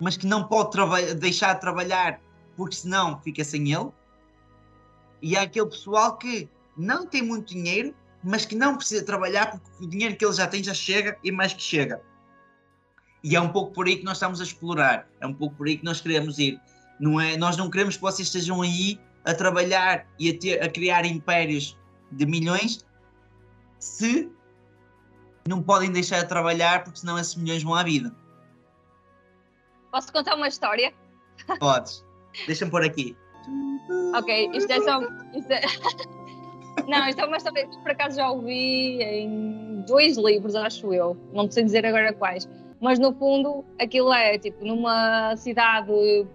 S1: mas que não pode deixar de trabalhar porque senão fica sem ele. E há aquele pessoal que não tem muito dinheiro, mas que não precisa trabalhar porque o dinheiro que ele já tem já chega e mais que chega. E é um pouco por aí que nós estamos a explorar, é um pouco por aí que nós queremos ir. Não é, nós não queremos que vocês estejam aí a trabalhar e a, ter, a criar impérios de milhões se não podem deixar de trabalhar porque senão esses milhões vão à vida.
S2: Posso contar uma história?
S1: Podes. Deixa-me pôr aqui.
S2: Ok, isto é só. Isto é... Não, isto é uma história que por acaso já ouvi em dois livros, acho eu. Não sei dizer agora quais. Mas no fundo, aquilo é tipo numa cidade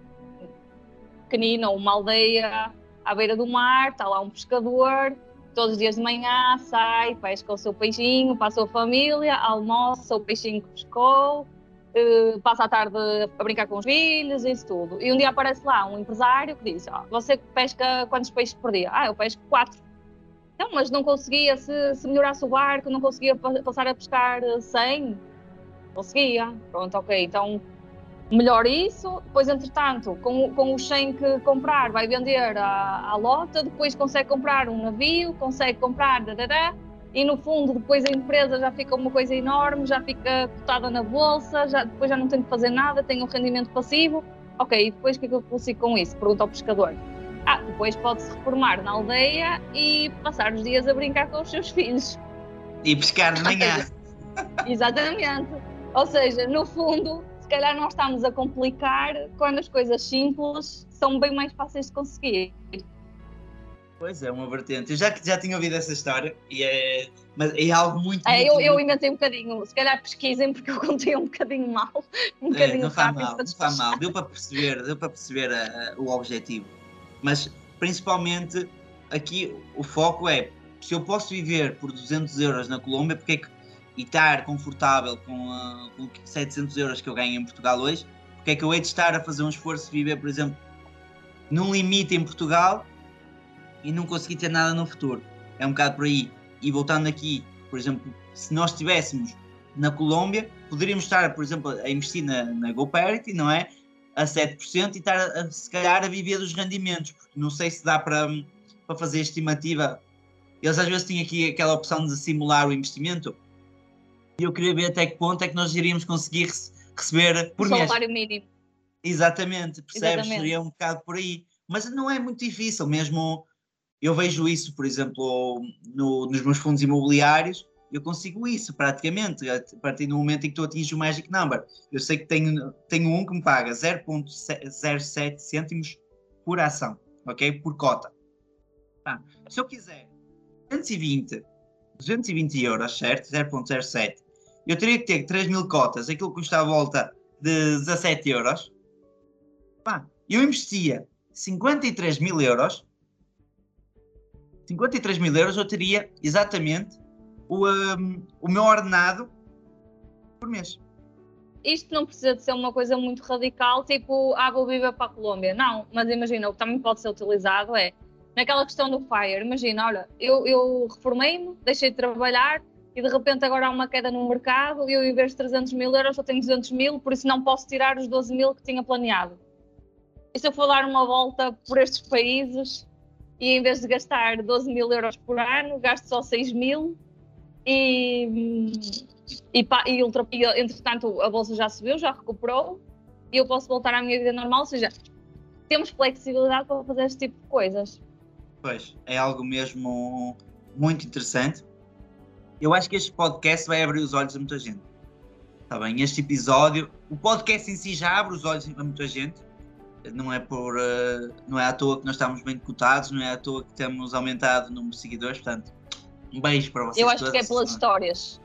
S2: pequenina ou uma aldeia à beira do mar, está lá um pescador, todos os dias de manhã sai, pesca o seu peixinho para a sua família, almoça o peixinho que pescou, eh, passa a tarde a brincar com os filhos, isso tudo. E um dia aparece lá um empresário que diz: "Ó, Você pesca quantos peixes por dia? Ah, eu pesco quatro. Então, mas não conseguia, se, se melhorasse o barco, não conseguia pa- passar a pescar eh, 100? Conseguia. Pronto, ok. Então, melhor isso. Depois, entretanto, com, o- com os 100 que comprar, vai vender à, à lota. Depois, consegue comprar um navio, consegue comprar. Dadadá, e no fundo, depois a empresa já fica uma coisa enorme, já fica cotada na bolsa, já, depois já não tem que fazer nada, tem um rendimento passivo. Ok, e depois o que é que eu consigo com isso? Pergunta ao pescador. Ah, depois pode-se reformar na aldeia e passar os dias a brincar com os seus filhos.
S1: E pescar de manhã.
S2: Exatamente. Ou seja, no fundo, se calhar não estamos a complicar quando as coisas simples são bem mais fáceis de conseguir.
S1: Pois é, uma vertente. Eu já, já tinha ouvido essa história e é, mas é algo muito.
S2: É,
S1: muito,
S2: eu, eu inventei um bocadinho, se calhar pesquisem porque eu contei um bocadinho mal, um
S1: É,
S2: bocadinho
S1: não faz mal, não faz mal. Deu para perceber, deu para perceber ah, o objetivo. Mas principalmente aqui o foco é se eu posso viver por 200 euros na Colômbia, porque é que, e estar confortável com, ah, com 700 euros que eu ganho em Portugal hoje, porque é que eu hei de estar a fazer um esforço de viver, por exemplo, num limite em Portugal e não conseguir ter nada no futuro. É um bocado por aí. E voltando aqui, por exemplo, se nós estivéssemos na Colômbia, poderíamos estar, por exemplo, a investir na, na GoParity, não é? A 7% e estar, a, se calhar, a viver dos rendimentos, porque não sei se dá para, para fazer estimativa. Eles às vezes têm aqui aquela opção de simular o investimento e eu queria ver até que ponto é que nós iríamos conseguir rece- receber por
S2: O
S1: mês.
S2: salário mínimo.
S1: Exatamente, percebes?
S2: Exatamente.
S1: Seria um bocado por aí. Mas não é muito difícil, mesmo eu vejo isso, por exemplo, no- nos meus fundos imobiliários, eu consigo isso praticamente, a partir do momento em que tu atinges o magic number. Eu sei que tenho, tenho um que me paga 0.07 cêntimos por ação, ok? Por cota. Se eu quiser 220, 220 euros, certo? 0.07, eu teria que ter 3 mil cotas, aquilo custa à volta de 17 euros. Pá, eu investia 53 mil euros. 53 mil euros eu teria exatamente o, um, o meu ordenado por mês.
S2: Isto não precisa de ser uma coisa muito radical, tipo, ah, vou viver para a Colômbia. Não, mas imagina, o que também pode ser utilizado é naquela questão do FIRE. Imagina, olha, eu, eu reformei-me, deixei de trabalhar, e de repente agora há uma queda no mercado e eu em vez de 300 mil euros só tenho 200 mil, por isso não posso tirar os 12 mil que tinha planeado. E se eu for dar uma volta por estes países e em vez de gastar 12 mil euros por ano, gasto só 6 mil e, e, e, ultra, e entretanto a bolsa já subiu, já recuperou e eu posso voltar à minha vida normal, ou seja, temos flexibilidade para fazer este tipo de coisas.
S1: Pois, é algo mesmo muito interessante. Eu acho que este podcast vai abrir os olhos a muita gente. Está bem? Este episódio, o podcast em si já abre os olhos a muita gente. Não é por, uh, não é à toa que nós estamos bem cotados, não é à toa que temos aumentado o número de seguidores, portanto, um beijo para vocês.
S2: Eu acho que é pelas histórias.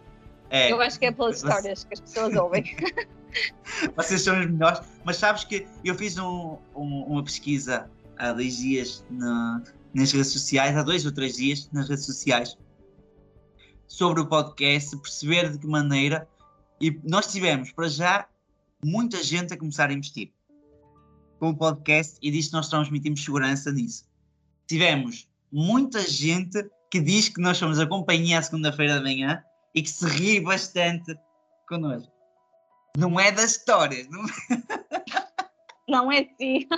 S2: É. Eu acho que é pelas histórias que as pessoas ouvem.
S1: vocês são os melhores, mas sabes que eu fiz um, um, uma pesquisa há dois dias na, nas redes sociais, há dois ou três dias nas redes sociais, sobre o podcast, perceber de que maneira. E nós tivemos, para já, muita gente a começar a investir com o podcast e que nós transmitimos segurança nisso. Tivemos muita gente que diz que nós somos a companhia à segunda-feira da manhã e que se ri bastante connosco. Não é das histórias, não,
S2: não é sim.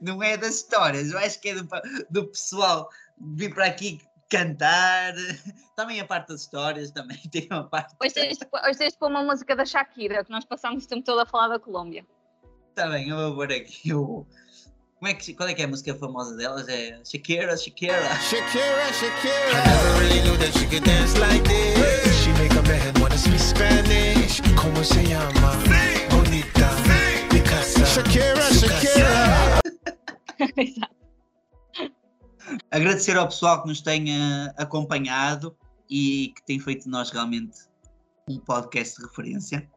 S1: Não é das histórias, eu acho que é do, do pessoal vir para aqui cantar, também a parte das histórias, também tem uma parte.
S2: Hoje tens, hoje tens de pôr uma música da Shakira, que nós passamos o tempo todo a falar da Colômbia.
S1: Está bem, eu vou pôr aqui o. Como é que, qual é que é a música famosa delas? É Shakira, Shakira. Shakira, Shakira. I never really knew that she could dance like this. She make a man wanna speak Spanish. Como se llama? Bonita. Picasa. Shakira, Shakira. Exato. Agradecer ao pessoal que nos tenha acompanhado e que tem feito de nós realmente um podcast de referência.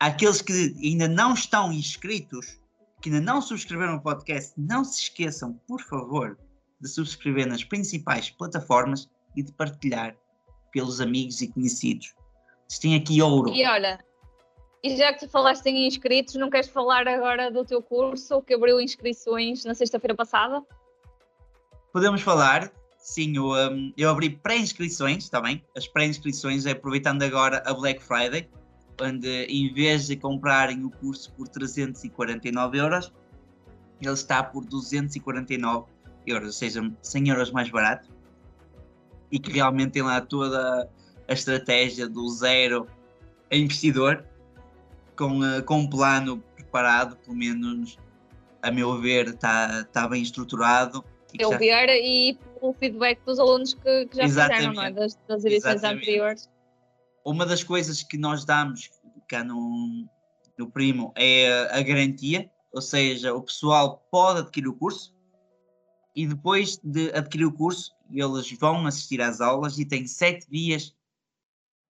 S1: Aqueles que ainda não estão inscritos, que ainda não subscreveram o podcast, não se esqueçam, por favor, de subscrever nas principais plataformas e de partilhar pelos amigos e conhecidos. Vocês têm aqui ouro.
S2: E olha, e já que tu falaste em inscritos, não queres falar agora do teu curso que abriu inscrições na sexta-feira passada?
S1: Podemos falar, sim, eu, um, eu abri pré-inscrições, está bem? As pré-inscrições é aproveitando agora a Black Friday, onde em vez de comprarem o curso por 349 euros, ele está por 249 euros, ou seja, 100 euros mais barato. E que realmente tem lá toda a estratégia do zero a investidor, com, uh, com um plano preparado, pelo menos a meu ver, está tá bem estruturado
S2: eu ver e o feedback dos alunos que, que já Exatamente. fizeram, não é? Das, das edições Exatamente. anteriores.
S1: Uma das coisas que nós damos cá no, no Primo é a garantia, ou seja, o pessoal pode adquirir o curso e depois de adquirir o curso, eles vão assistir às aulas e têm sete dias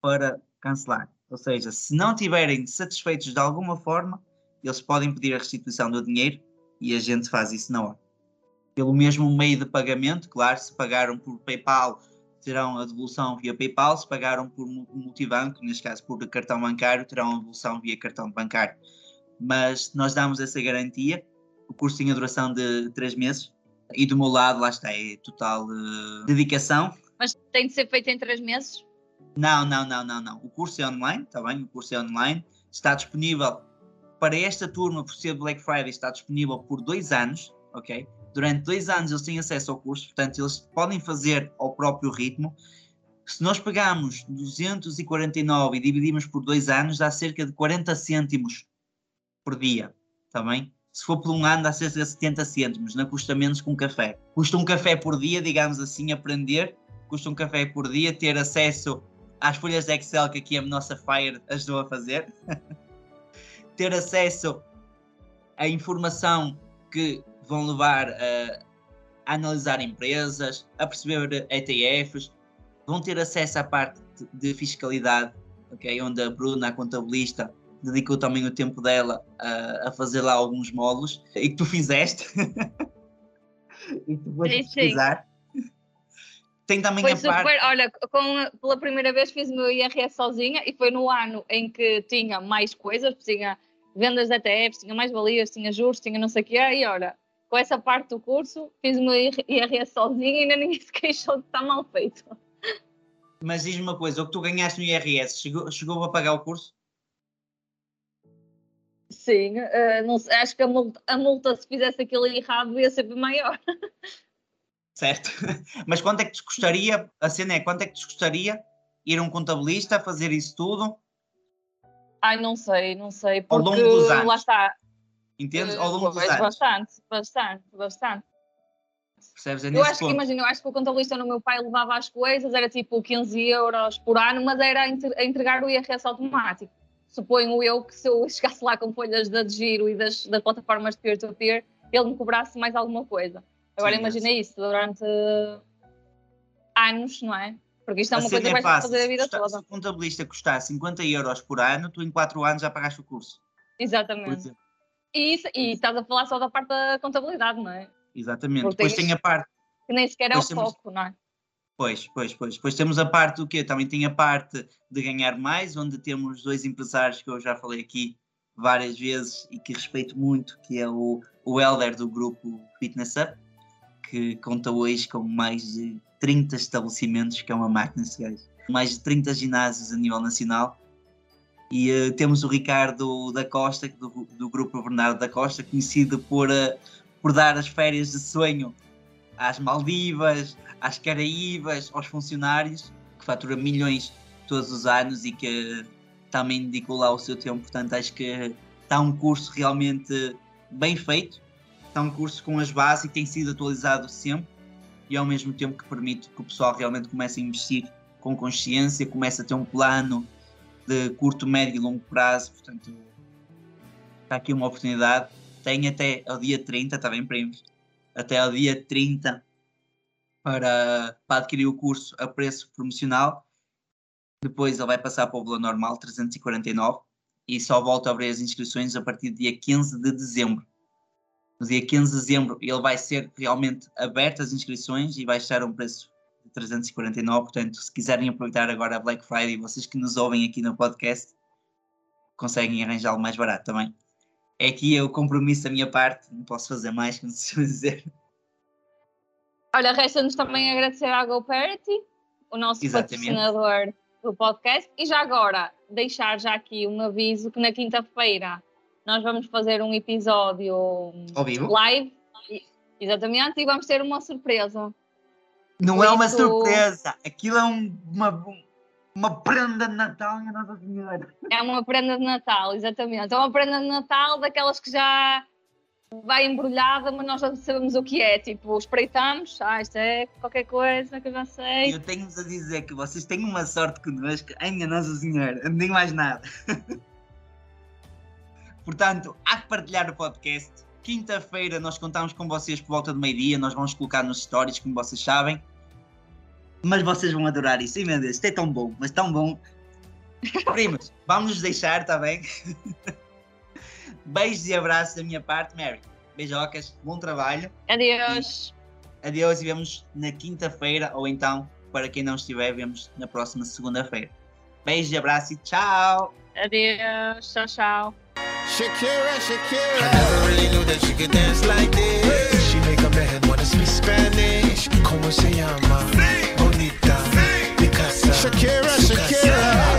S1: para cancelar. Ou seja, se não estiverem satisfeitos de alguma forma, eles podem pedir a restituição do dinheiro e a gente faz isso na hora pelo mesmo meio de pagamento, claro, se pagaram por PayPal, terão a devolução via PayPal, se pagaram por multibanco, neste caso por cartão bancário, terão a devolução via cartão bancário. Mas nós damos essa garantia, o curso tem a duração de três meses, e do meu lado, lá está, é total uh, dedicação.
S2: Mas tem de ser feito em três meses?
S1: Não, não, não, não, não. O curso é online, está bem? O curso é online, está disponível para esta turma, por ser Black Friday, está disponível por dois anos, ok? Durante dois anos eles têm acesso ao curso, portanto eles podem fazer ao próprio ritmo. Se nós pegarmos 249 e dividimos por dois anos, dá cerca de 40 cêntimos por dia, está bem? Se for por um ano, dá cerca de 70 cêntimos, não custa menos que um café. Custa um café por dia, digamos assim, aprender, custa um café por dia, ter acesso às folhas de Excel que aqui a nossa Fire ajudou a fazer, ter acesso à informação que vão levar a, a analisar empresas, a perceber ETFs, vão ter acesso à parte de fiscalidade, okay, onde a Bruna, a contabilista, dedicou também o tempo dela a, a fazer lá alguns módulos e que tu fizeste. E tu vais pesquisar. Tem também
S2: foi
S1: a
S2: super,
S1: parte...
S2: Olha, com, pela primeira vez fiz o meu IRS sozinha e foi no ano em que tinha mais coisas, tinha vendas de ETFs, tinha mais valias, tinha juros, tinha não sei o que, e olha, com essa parte do curso, fiz meu IRS sozinho e ainda ninguém se queixou de estar mal feito.
S1: Mas diz-me uma coisa, o que tu ganhaste no IRS chegou, chegou a pagar o curso?
S2: Sim, uh, não, acho que a multa, a multa, se fizesse aquilo errado, ia ser maior.
S1: Certo. Mas quanto é que te custaria, a cena é, quanto é que te custaria ir a um contabilista a fazer isso tudo?
S2: Ai, não sei, não sei.
S1: Porque.
S2: Lá está.
S1: Entendes? Ao longo
S2: uh,
S1: dos anos.
S2: Bastante, bastante, bastante.
S1: Percebes? É
S2: eu acho ponto. que, imagina, eu acho que o contabilista no meu pai levava as coisas, era tipo 15 euros por ano, mas era a entregar o IRS automático. Suponho eu que se eu chegasse lá com folhas de giro e das, das plataformas de peer-to-peer, -peer, ele me cobrasse mais alguma coisa. Agora imagina isso durante anos, não é? Porque isto é uma coisa que é vais fazer a vida
S1: custa,
S2: toda.
S1: Se o contabilista custar 50 euros por ano, tu em 4 anos já pagaste o curso.
S2: Exatamente. E, isso, e estás a falar só da parte da contabilidade, não é?
S1: Exatamente. Porque Depois tem a parte.
S2: Que nem sequer é o temos... foco, não é?
S1: Pois, pois, pois. Depois temos a parte do quê? Também tem a parte de ganhar mais, onde temos dois empresários que eu já falei aqui várias vezes e que respeito muito, que é o, o Elder do grupo Fitness Up que conta hoje com mais de 30 estabelecimentos, que é uma máquina gajos. Mais de 30 ginásios a nível nacional. E uh, temos o Ricardo da Costa, do, do grupo Bernardo da Costa, conhecido por, uh, por dar as férias de sonho às Maldivas, às Caraíbas, aos funcionários, que fatura milhões todos os anos e que também dedicou lá o seu tempo. Portanto, acho que está um curso realmente bem feito Está um curso com as bases e tem sido atualizado sempre e ao mesmo tempo que permite que o pessoal realmente comece a investir com consciência, comece a ter um plano de curto, médio e longo prazo. Portanto, está aqui uma oportunidade. Tem até ao dia 30, está bem prémios, até ao dia 30 para, para adquirir o curso a preço promocional. Depois ele vai passar para o valor normal, 349, e só volta a abrir as inscrições a partir do dia 15 de dezembro no dia 15 de dezembro ele vai ser realmente aberto as inscrições e vai estar a um preço 349, portanto se quiserem aproveitar agora a Black Friday, vocês que nos ouvem aqui no podcast, conseguem arranjá-lo mais barato também. É aqui o compromisso da minha parte, não posso fazer mais, como se dizer.
S2: Olha, resta-nos também agradecer à GoParity, o nosso Exatamente. patrocinador do podcast, e já agora deixar já aqui um aviso que na quinta-feira nós vamos fazer um episódio
S1: Ao vivo?
S2: live, exatamente, e vamos ter uma surpresa.
S1: Não Por é uma surpresa, aquilo é um, uma, uma prenda de Natal, minha Nossa Senhora.
S2: É uma prenda de Natal, exatamente. É uma prenda de Natal daquelas que já vai embrulhada, mas nós já sabemos o que é. Tipo, espreitamos, ah, isto é qualquer coisa que eu já sei.
S1: Eu tenho-vos a dizer que vocês têm uma sorte connosco, minha Nossa Senhora, nem mais nada. Portanto, há que partilhar o podcast. Quinta-feira nós contamos com vocês por volta do meio-dia, nós vamos colocar nos stories, como vocês sabem. Mas vocês vão adorar isso. E meu Deus, isto é tão bom, mas tão bom. Primos, vamos nos deixar, está bem? Beijos e abraços da minha parte, Mary. Beijocas, bom trabalho.
S2: Adeus.
S1: E, adeus e vemos na quinta-feira, ou então, para quem não estiver, vemos na próxima segunda-feira. Beijos e abraços e tchau.
S2: Adeus, tchau, tchau.
S3: Shakira, Shakira. I never really knew that she could dance like this. She make wanna speak Spanish. Como se llama? Sí. Shakira, Shakira.